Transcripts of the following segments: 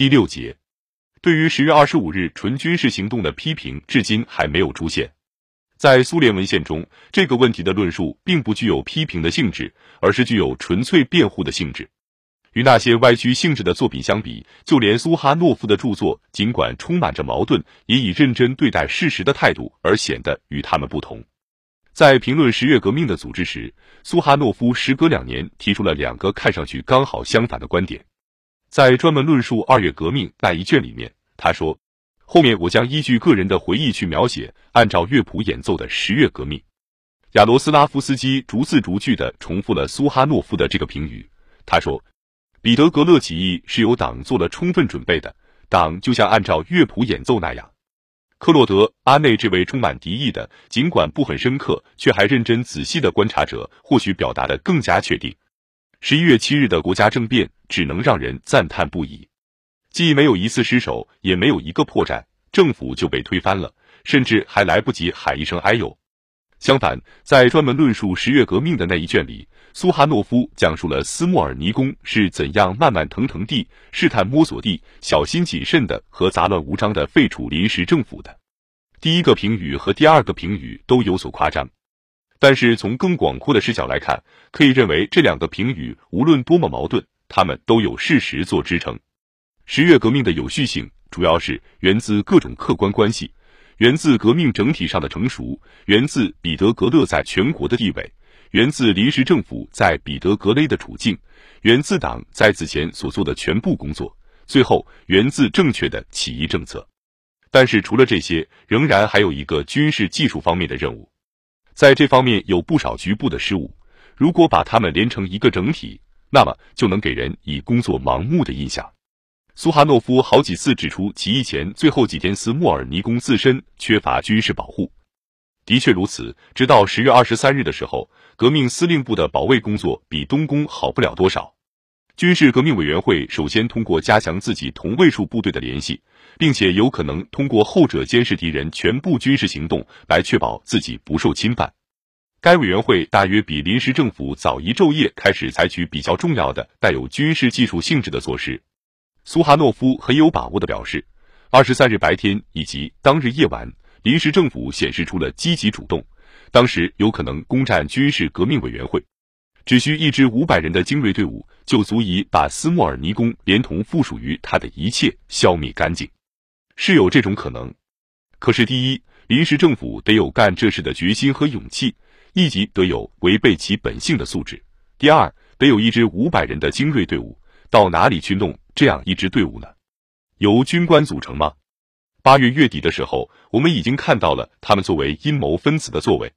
第六节，对于十月二十五日纯军事行动的批评，至今还没有出现。在苏联文献中，这个问题的论述并不具有批评的性质，而是具有纯粹辩护的性质。与那些歪曲性质的作品相比，就连苏哈诺夫的著作，尽管充满着矛盾，也以认真对待事实的态度而显得与他们不同。在评论十月革命的组织时，苏哈诺夫时隔两年提出了两个看上去刚好相反的观点。在专门论述二月革命那一卷里面，他说。后面我将依据个人的回忆去描写，按照乐谱演奏的十月革命。亚罗斯拉夫斯基逐字逐句地重复了苏哈诺夫的这个评语。他说：“彼得格勒起义是由党做了充分准备的，党就像按照乐谱演奏那样。”克洛德·阿内这位充满敌意的，尽管不很深刻，却还认真仔细的观察者，或许表达的更加确定。十一月七日的国家政变只能让人赞叹不已。既没有一次失手，也没有一个破绽，政府就被推翻了，甚至还来不及喊一声哎呦。相反，在专门论述十月革命的那一卷里，苏哈诺夫讲述了斯莫尔尼宫是怎样慢慢腾腾地、试探摸索地、小心谨慎的和杂乱无章的废除临时政府的。第一个评语和第二个评语都有所夸张，但是从更广阔的视角来看，可以认为这两个评语无论多么矛盾，他们都有事实做支撑。十月革命的有序性，主要是源自各种客观关系，源自革命整体上的成熟，源自彼得格勒在全国的地位，源自临时政府在彼得格勒的处境，源自党在此前所做的全部工作，最后源自正确的起义政策。但是除了这些，仍然还有一个军事技术方面的任务，在这方面有不少局部的失误。如果把它们连成一个整体，那么就能给人以工作盲目的印象。苏哈诺夫好几次指出，起义前最后几天，斯莫尔尼宫自身缺乏军事保护。的确如此，直到十月二十三日的时候，革命司令部的保卫工作比东宫好不了多少。军事革命委员会首先通过加强自己同位数部队的联系，并且有可能通过后者监视敌人全部军事行动，来确保自己不受侵犯。该委员会大约比临时政府早一昼夜开始采取比较重要的带有军事技术性质的措施。苏哈诺夫很有把握的表示，二十三日白天以及当日夜晚，临时政府显示出了积极主动。当时有可能攻占军事革命委员会，只需一支五百人的精锐队伍，就足以把斯莫尔尼宫连同附属于他的一切消灭干净。是有这种可能，可是第一，临时政府得有干这事的决心和勇气，一级得有违背其本性的素质；第二，得有一支五百人的精锐队伍，到哪里去弄？这样一支队伍呢，由军官组成吗？八月月底的时候，我们已经看到了他们作为阴谋分子的作为，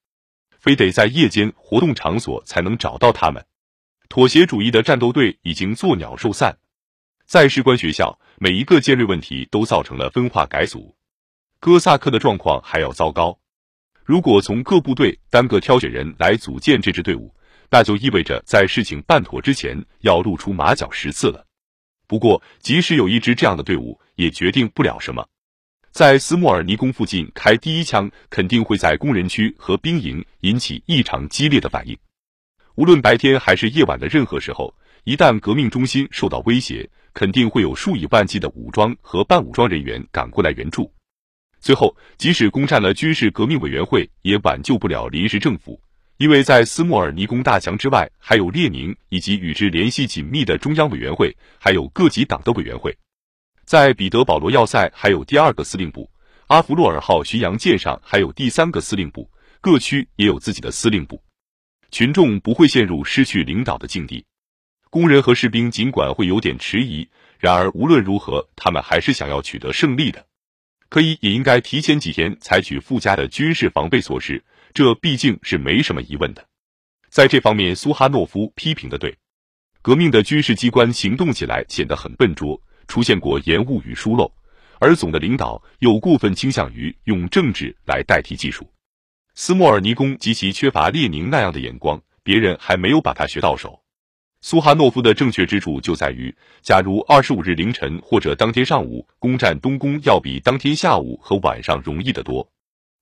非得在夜间活动场所才能找到他们。妥协主义的战斗队已经作鸟兽散，在士官学校，每一个尖锐问题都造成了分化改组。哥萨克的状况还要糟糕。如果从各部队单个挑选人来组建这支队伍，那就意味着在事情办妥之前要露出马脚十次了。不过，即使有一支这样的队伍，也决定不了什么。在斯莫尔尼宫附近开第一枪，肯定会在工人区和兵营引起异常激烈的反应。无论白天还是夜晚的任何时候，一旦革命中心受到威胁，肯定会有数以万计的武装和半武装人员赶过来援助。最后，即使攻占了军事革命委员会，也挽救不了临时政府。因为在斯莫尔尼宫大墙之外，还有列宁以及与之联系紧密的中央委员会，还有各级党的委员会。在彼得保罗要塞还有第二个司令部，阿弗洛尔号巡洋舰上还有第三个司令部，各区也有自己的司令部。群众不会陷入失去领导的境地。工人和士兵尽管会有点迟疑，然而无论如何，他们还是想要取得胜利的。可以也应该提前几天采取附加的军事防备措施。这毕竟是没什么疑问的，在这方面，苏哈诺夫批评的对。革命的军事机关行动起来显得很笨拙，出现过延误与疏漏，而总的领导又过分倾向于用政治来代替技术。斯莫尔尼宫极其缺乏列宁那样的眼光，别人还没有把他学到手。苏哈诺夫的正确之处就在于，假如二十五日凌晨或者当天上午攻占东宫，要比当天下午和晚上容易得多。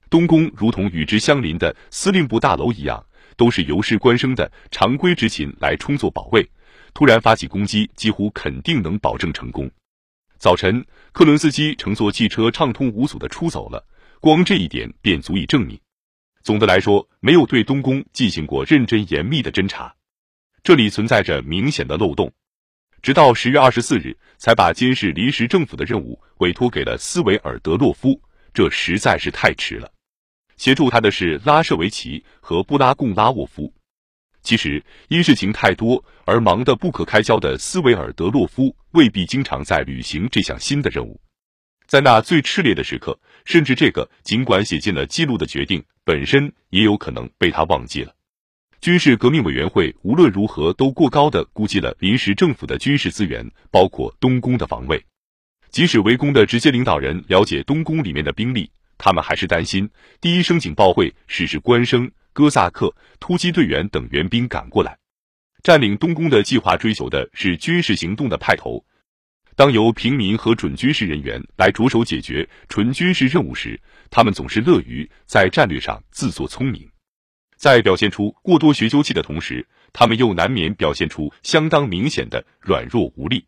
东宫如同与之相邻的司令部大楼一样，都是由士官生的常规执勤来充作保卫。突然发起攻击，几乎肯定能保证成功。早晨，克伦斯基乘坐汽车畅通无阻的出走了，光这一点便足以证明。总的来说，没有对东宫进行过认真严密的侦查，这里存在着明显的漏洞。直到十月二十四日，才把监视临时政府的任务委托给了斯维尔德洛夫，这实在是太迟了。协助他的是拉舍维奇和布拉贡拉沃夫。其实，因事情太多而忙得不可开交的斯维尔德洛夫，未必经常在履行这项新的任务。在那最炽烈的时刻，甚至这个尽管写进了记录的决定本身，也有可能被他忘记了。军事革命委员会无论如何都过高的估计了临时政府的军事资源，包括东宫的防卫。即使围攻的直接领导人了解东宫里面的兵力，他们还是担心第一声警报会使是官声。哥萨克、突击队员等援兵赶过来，占领东宫的计划追求的是军事行动的派头。当由平民和准军事人员来着手解决纯军事任务时，他们总是乐于在战略上自作聪明。在表现出过多学究气的同时，他们又难免表现出相当明显的软弱无力。